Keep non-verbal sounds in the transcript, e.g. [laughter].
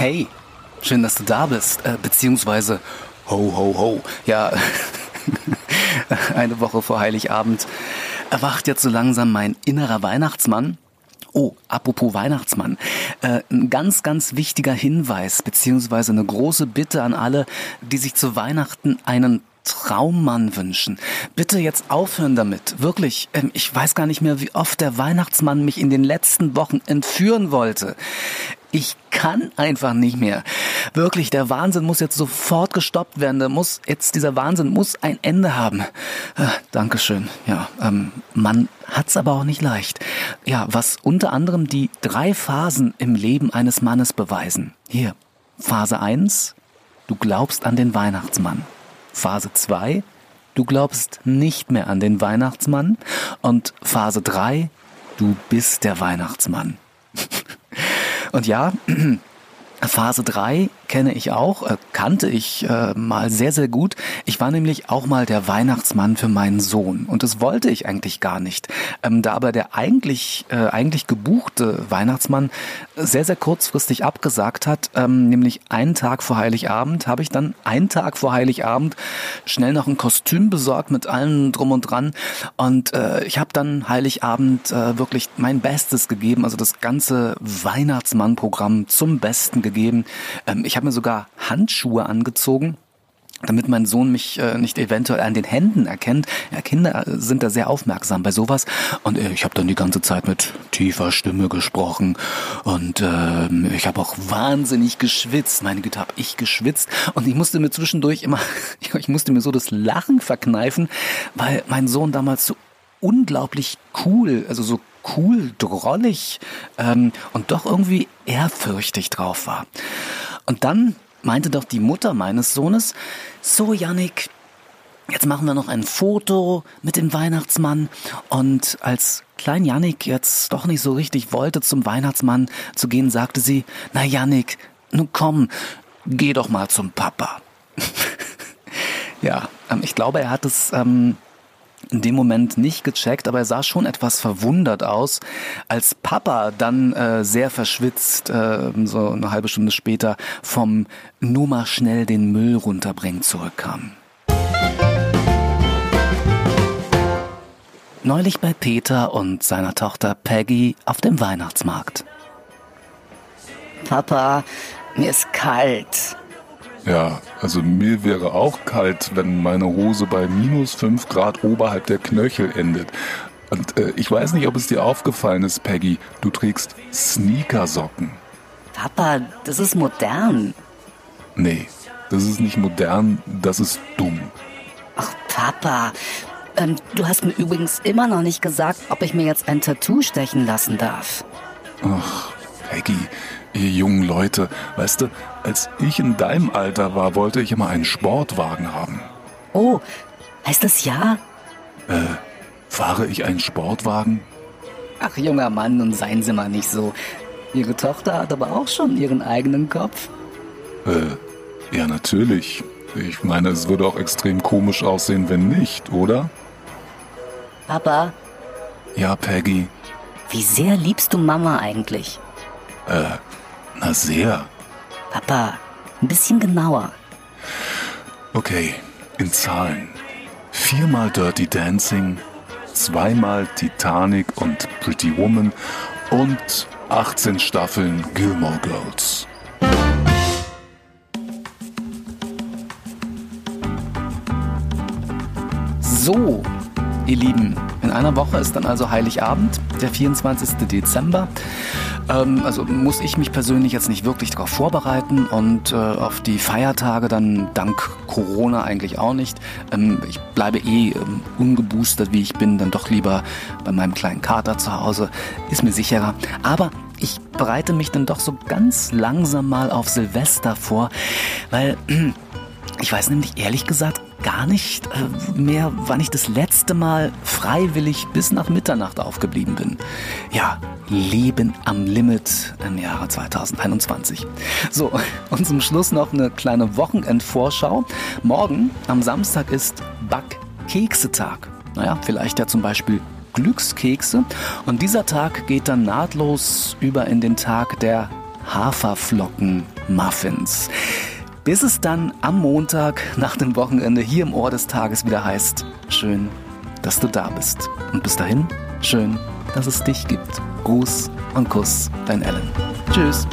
Hey, schön, dass du da bist. Äh, beziehungsweise, ho, ho, ho. Ja, [laughs] eine Woche vor Heiligabend erwacht jetzt so langsam mein innerer Weihnachtsmann. Oh, apropos Weihnachtsmann. Äh, ein ganz, ganz wichtiger Hinweis, beziehungsweise eine große Bitte an alle, die sich zu Weihnachten einen Traummann wünschen. Bitte jetzt aufhören damit. Wirklich, ähm, ich weiß gar nicht mehr, wie oft der Weihnachtsmann mich in den letzten Wochen entführen wollte. Ich kann einfach nicht mehr. Wirklich, der Wahnsinn muss jetzt sofort gestoppt werden. Der muss jetzt dieser Wahnsinn muss ein Ende haben. Äh, Dankeschön. Ja, ähm, man hat's aber auch nicht leicht. Ja, was unter anderem die drei Phasen im Leben eines Mannes beweisen. Hier, Phase 1, du glaubst an den Weihnachtsmann. Phase 2, du glaubst nicht mehr an den Weihnachtsmann. Und Phase 3, du bist der Weihnachtsmann. Und ja, [clears throat] Phase 3 kenne ich auch, äh, kannte ich äh, mal sehr, sehr gut. Ich war nämlich auch mal der Weihnachtsmann für meinen Sohn und das wollte ich eigentlich gar nicht. Ähm, da aber der eigentlich, äh, eigentlich gebuchte Weihnachtsmann sehr, sehr kurzfristig abgesagt hat, ähm, nämlich einen Tag vor Heiligabend, habe ich dann einen Tag vor Heiligabend schnell noch ein Kostüm besorgt mit allem drum und dran und äh, ich habe dann Heiligabend äh, wirklich mein Bestes gegeben, also das ganze Weihnachtsmann-Programm zum Besten gegeben. Ähm, ich habe mir sogar Handschuhe angezogen damit mein Sohn mich äh, nicht eventuell an den Händen erkennt. Ja, Kinder äh, sind da sehr aufmerksam bei sowas. Und äh, ich habe dann die ganze Zeit mit tiefer Stimme gesprochen. Und äh, ich habe auch wahnsinnig geschwitzt. Meine Güte, habe ich geschwitzt. Und ich musste mir zwischendurch immer, [laughs] ich musste mir so das Lachen verkneifen, weil mein Sohn damals so unglaublich cool, also so cool, drollig ähm, und doch irgendwie ehrfürchtig drauf war. Und dann meinte doch die Mutter meines Sohnes, so Yannick, jetzt machen wir noch ein Foto mit dem Weihnachtsmann. Und als klein Yannick jetzt doch nicht so richtig wollte, zum Weihnachtsmann zu gehen, sagte sie, na Yannick, nun komm, geh doch mal zum Papa. [laughs] ja, ähm, ich glaube, er hat es ähm, in dem Moment nicht gecheckt, aber er sah schon etwas verwundert aus, als Papa dann äh, sehr verschwitzt, äh, so eine halbe Stunde später, vom nur mal schnell den Müll runterbringen zurückkam. Neulich bei Peter und seiner Tochter Peggy auf dem Weihnachtsmarkt. Papa, mir ist kalt. Ja, also mir wäre auch kalt, wenn meine Hose bei minus 5 Grad oberhalb der Knöchel endet. Und äh, ich weiß nicht, ob es dir aufgefallen ist, Peggy, du trägst Sneakersocken. Papa, das ist modern. Nee, das ist nicht modern, das ist dumm. Ach, Papa, ähm, du hast mir übrigens immer noch nicht gesagt, ob ich mir jetzt ein Tattoo stechen lassen darf. Ach, Peggy, ihr jungen Leute, weißt du, als ich in deinem Alter war, wollte ich immer einen Sportwagen haben. Oh, heißt das ja? Äh, fahre ich einen Sportwagen? Ach, junger Mann, nun seien Sie mal nicht so. Ihre Tochter hat aber auch schon ihren eigenen Kopf. Äh, ja, natürlich. Ich meine, es würde auch extrem komisch aussehen, wenn nicht, oder? Papa? Ja, Peggy. Wie sehr liebst du Mama eigentlich? Äh, na sehr. Papa, ein bisschen genauer. Okay, in Zahlen. Viermal Dirty Dancing, zweimal Titanic und Pretty Woman und 18 Staffeln Gilmore Girls. So, ihr Lieben, in einer Woche ist dann also Heiligabend, der 24. Dezember. Ähm, also muss ich mich persönlich jetzt nicht wirklich darauf vorbereiten und äh, auf die Feiertage dann dank Corona eigentlich auch nicht. Ähm, ich bleibe eh ähm, ungeboostert, wie ich bin, dann doch lieber bei meinem kleinen Kater zu Hause. Ist mir sicherer. Aber ich bereite mich dann doch so ganz langsam mal auf Silvester vor, weil ich weiß nämlich ehrlich gesagt gar nicht äh, mehr, wann ich das letzte Mal freiwillig bis nach Mitternacht aufgeblieben bin. Ja, Leben am Limit im Jahre 2021. So, [laughs] und zum Schluss noch eine kleine Wochenendvorschau. Morgen am Samstag ist Backkeksetag. Naja, vielleicht ja zum Beispiel Glückskekse. Und dieser Tag geht dann nahtlos über in den Tag der Haferflocken Muffins. Bis es dann am Montag nach dem Wochenende hier im Ohr des Tages wieder heißt, schön, dass du da bist. Und bis dahin, schön, dass es dich gibt. Gruß und Kuss, dein Alan. Tschüss.